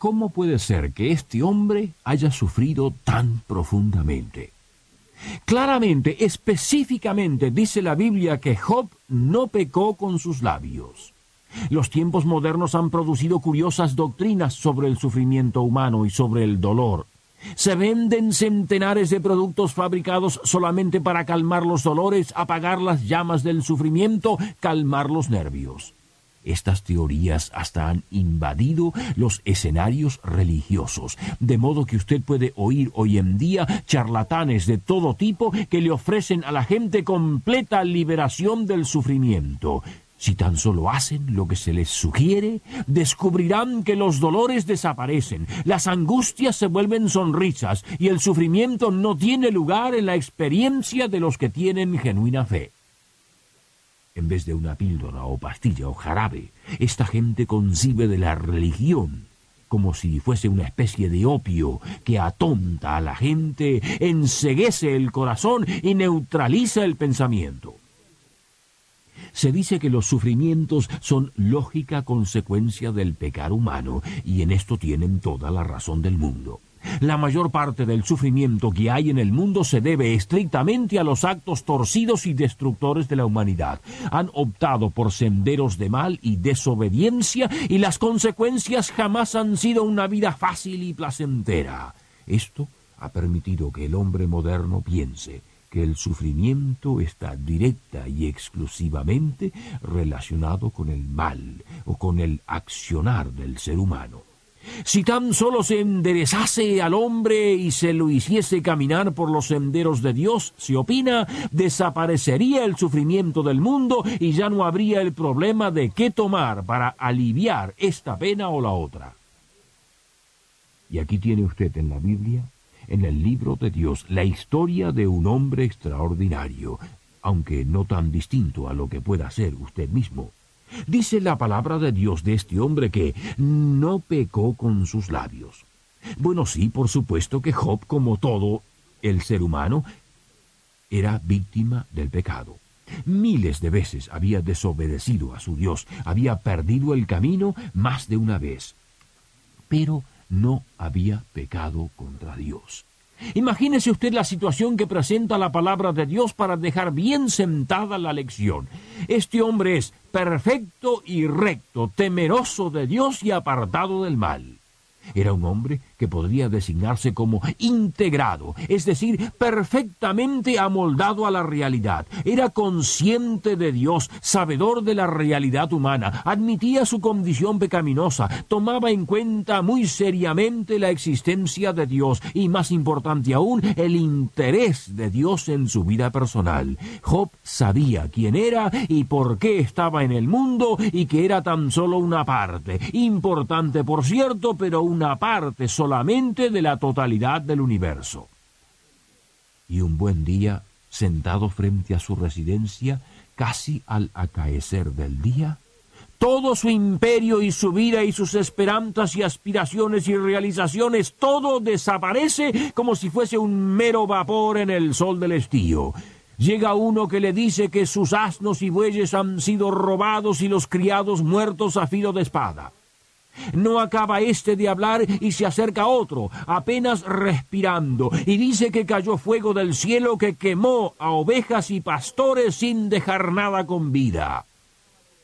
¿Cómo puede ser que este hombre haya sufrido tan profundamente? Claramente, específicamente, dice la Biblia que Job no pecó con sus labios. Los tiempos modernos han producido curiosas doctrinas sobre el sufrimiento humano y sobre el dolor. Se venden centenares de productos fabricados solamente para calmar los dolores, apagar las llamas del sufrimiento, calmar los nervios. Estas teorías hasta han invadido los escenarios religiosos, de modo que usted puede oír hoy en día charlatanes de todo tipo que le ofrecen a la gente completa liberación del sufrimiento. Si tan solo hacen lo que se les sugiere, descubrirán que los dolores desaparecen, las angustias se vuelven sonrisas y el sufrimiento no tiene lugar en la experiencia de los que tienen genuina fe. En vez de una píldora o pastilla o jarabe, esta gente concibe de la religión como si fuese una especie de opio que atonta a la gente, enseguece el corazón y neutraliza el pensamiento. Se dice que los sufrimientos son lógica consecuencia del pecado humano, y en esto tienen toda la razón del mundo. La mayor parte del sufrimiento que hay en el mundo se debe estrictamente a los actos torcidos y destructores de la humanidad. Han optado por senderos de mal y desobediencia y las consecuencias jamás han sido una vida fácil y placentera. Esto ha permitido que el hombre moderno piense que el sufrimiento está directa y exclusivamente relacionado con el mal o con el accionar del ser humano. Si tan solo se enderezase al hombre y se lo hiciese caminar por los senderos de Dios, se opina, desaparecería el sufrimiento del mundo y ya no habría el problema de qué tomar para aliviar esta pena o la otra. Y aquí tiene usted en la Biblia, en el libro de Dios, la historia de un hombre extraordinario, aunque no tan distinto a lo que pueda ser usted mismo. Dice la palabra de Dios de este hombre que no pecó con sus labios. Bueno, sí, por supuesto que Job, como todo el ser humano, era víctima del pecado. Miles de veces había desobedecido a su Dios, había perdido el camino más de una vez, pero no había pecado contra Dios. Imagínese usted la situación que presenta la palabra de Dios para dejar bien sentada la lección. Este hombre es perfecto y recto, temeroso de Dios y apartado del mal. Era un hombre que podría designarse como integrado, es decir, perfectamente amoldado a la realidad. Era consciente de Dios, sabedor de la realidad humana, admitía su condición pecaminosa, tomaba en cuenta muy seriamente la existencia de Dios y, más importante aún, el interés de Dios en su vida personal. Job sabía quién era y por qué estaba en el mundo y que era tan solo una parte, importante por cierto, pero parte solamente de la totalidad del universo. Y un buen día, sentado frente a su residencia, casi al acaecer del día, todo su imperio y su vida y sus esperanzas y aspiraciones y realizaciones, todo desaparece como si fuese un mero vapor en el sol del estío. Llega uno que le dice que sus asnos y bueyes han sido robados y los criados muertos a filo de espada. No acaba este de hablar y se acerca otro, apenas respirando, y dice que cayó fuego del cielo que quemó a ovejas y pastores sin dejar nada con vida.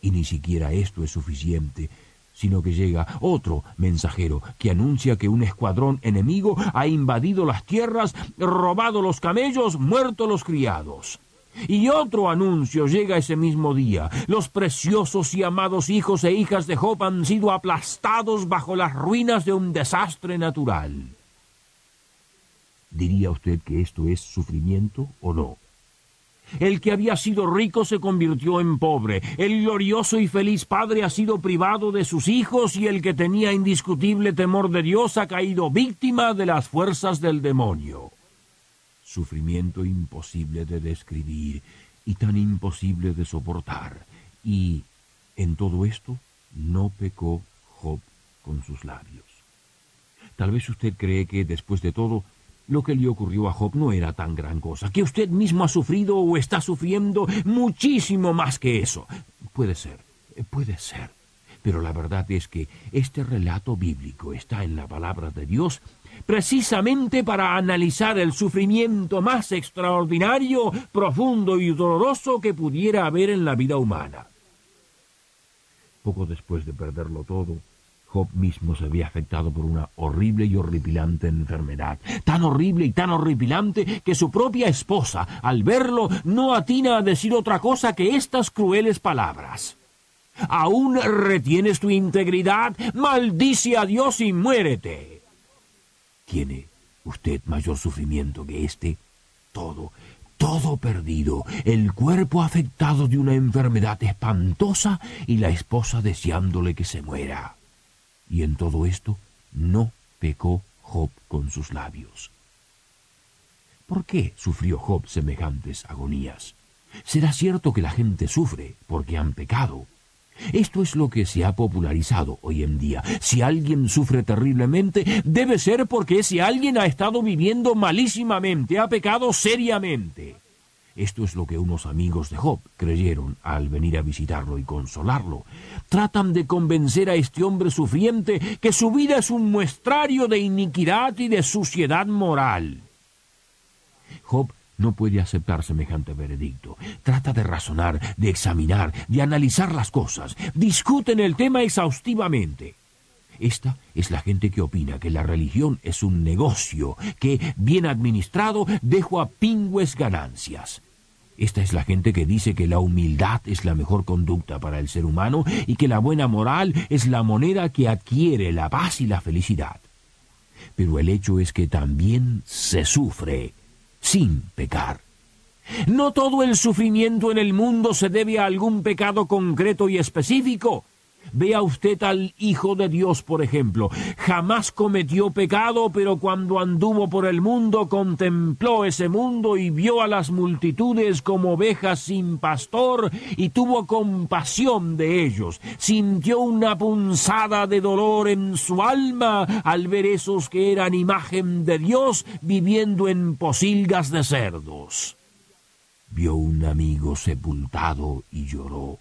Y ni siquiera esto es suficiente, sino que llega otro mensajero que anuncia que un escuadrón enemigo ha invadido las tierras, robado los camellos, muerto los criados. Y otro anuncio llega ese mismo día. Los preciosos y amados hijos e hijas de Job han sido aplastados bajo las ruinas de un desastre natural. ¿Diría usted que esto es sufrimiento o no? El que había sido rico se convirtió en pobre. El glorioso y feliz padre ha sido privado de sus hijos y el que tenía indiscutible temor de Dios ha caído víctima de las fuerzas del demonio. Sufrimiento imposible de describir y tan imposible de soportar. Y en todo esto no pecó Job con sus labios. Tal vez usted cree que después de todo lo que le ocurrió a Job no era tan gran cosa, que usted mismo ha sufrido o está sufriendo muchísimo más que eso. Puede ser, puede ser. Pero la verdad es que este relato bíblico está en la palabra de Dios precisamente para analizar el sufrimiento más extraordinario, profundo y doloroso que pudiera haber en la vida humana. Poco después de perderlo todo, Job mismo se había afectado por una horrible y horripilante enfermedad, tan horrible y tan horripilante que su propia esposa, al verlo, no atina a decir otra cosa que estas crueles palabras. ¿Aún retienes tu integridad? Maldice a Dios y muérete. ¿Tiene usted mayor sufrimiento que este? Todo, todo perdido, el cuerpo afectado de una enfermedad espantosa y la esposa deseándole que se muera. Y en todo esto no pecó Job con sus labios. ¿Por qué sufrió Job semejantes agonías? Será cierto que la gente sufre porque han pecado. Esto es lo que se ha popularizado hoy en día. Si alguien sufre terriblemente, debe ser porque ese alguien ha estado viviendo malísimamente, ha pecado seriamente. Esto es lo que unos amigos de Job creyeron al venir a visitarlo y consolarlo. Tratan de convencer a este hombre sufriente que su vida es un muestrario de iniquidad y de suciedad moral. Job no puede aceptar semejante veredicto. Trata de razonar, de examinar, de analizar las cosas. Discuten el tema exhaustivamente. Esta es la gente que opina que la religión es un negocio que, bien administrado, deja a pingües ganancias. Esta es la gente que dice que la humildad es la mejor conducta para el ser humano y que la buena moral es la moneda que adquiere la paz y la felicidad. Pero el hecho es que también se sufre sin pecar. No todo el sufrimiento en el mundo se debe a algún pecado concreto y específico. Vea usted al Hijo de Dios, por ejemplo. Jamás cometió pecado, pero cuando anduvo por el mundo contempló ese mundo y vio a las multitudes como ovejas sin pastor y tuvo compasión de ellos. Sintió una punzada de dolor en su alma al ver esos que eran imagen de Dios viviendo en posilgas de cerdos. Vio un amigo sepultado y lloró.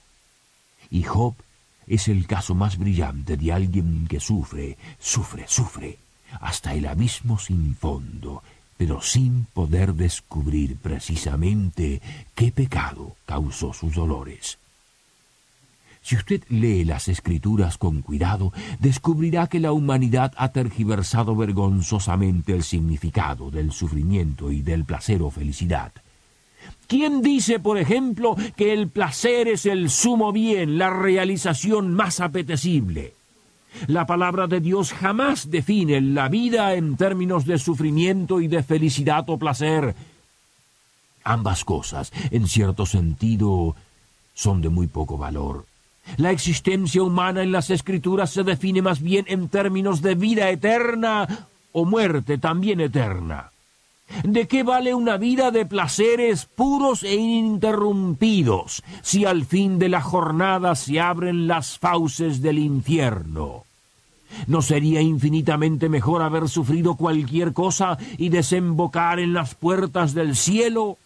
Y Job es el caso más brillante de alguien que sufre, sufre, sufre, hasta el abismo sin fondo, pero sin poder descubrir precisamente qué pecado causó sus dolores. Si usted lee las escrituras con cuidado, descubrirá que la humanidad ha tergiversado vergonzosamente el significado del sufrimiento y del placer o felicidad. ¿Quién dice, por ejemplo, que el placer es el sumo bien, la realización más apetecible? La palabra de Dios jamás define la vida en términos de sufrimiento y de felicidad o placer. Ambas cosas, en cierto sentido, son de muy poco valor. La existencia humana en las escrituras se define más bien en términos de vida eterna o muerte también eterna. ¿De qué vale una vida de placeres puros e ininterrumpidos si al fin de la jornada se abren las fauces del infierno? ¿No sería infinitamente mejor haber sufrido cualquier cosa y desembocar en las puertas del cielo?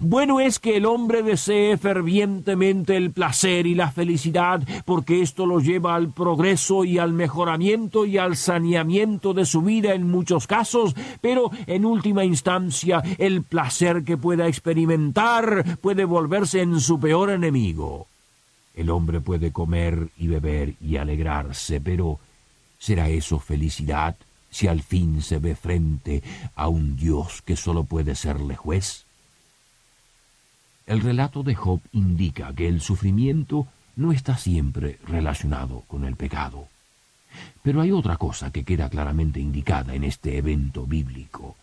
Bueno es que el hombre desee fervientemente el placer y la felicidad, porque esto lo lleva al progreso y al mejoramiento y al saneamiento de su vida en muchos casos, pero en última instancia el placer que pueda experimentar puede volverse en su peor enemigo. El hombre puede comer y beber y alegrarse, pero ¿será eso felicidad si al fin se ve frente a un Dios que sólo puede serle juez? El relato de Job indica que el sufrimiento no está siempre relacionado con el pecado. Pero hay otra cosa que queda claramente indicada en este evento bíblico.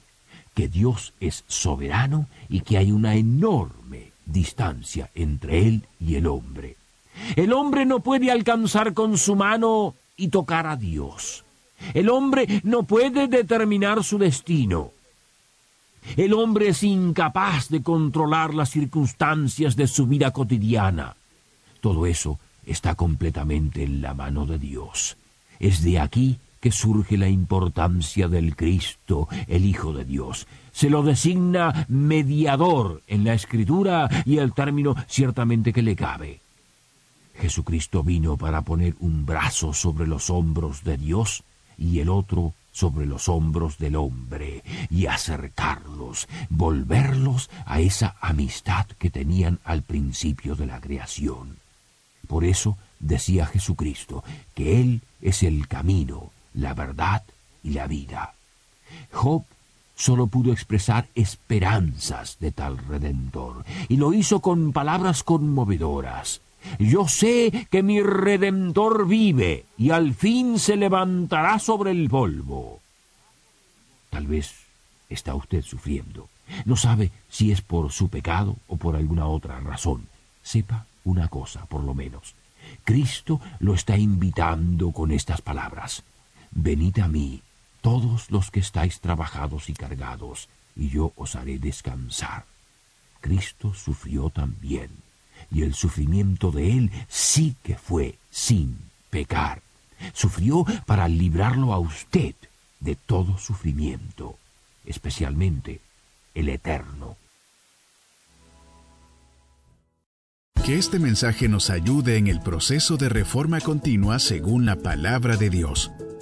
que Dios es soberano y que hay una enorme distancia entre Él y el hombre. El hombre no puede alcanzar con su mano y tocar a Dios. El hombre no puede determinar su destino. El hombre es incapaz de controlar las circunstancias de su vida cotidiana. Todo eso está completamente en la mano de Dios. Es de aquí que surge la importancia del Cristo, el Hijo de Dios. Se lo designa mediador en la Escritura y el término ciertamente que le cabe. Jesucristo vino para poner un brazo sobre los hombros de Dios y el otro sobre los hombros del hombre y acercarlos, volverlos a esa amistad que tenían al principio de la creación. Por eso decía Jesucristo que Él es el camino, la verdad y la vida. Job solo pudo expresar esperanzas de tal redentor, y lo hizo con palabras conmovedoras. Yo sé que mi redentor vive y al fin se levantará sobre el polvo. Tal vez está usted sufriendo. No sabe si es por su pecado o por alguna otra razón. Sepa una cosa, por lo menos. Cristo lo está invitando con estas palabras. Venid a mí, todos los que estáis trabajados y cargados, y yo os haré descansar. Cristo sufrió también, y el sufrimiento de él sí que fue sin pecar. Sufrió para librarlo a usted de todo sufrimiento, especialmente el eterno. Que este mensaje nos ayude en el proceso de reforma continua según la palabra de Dios.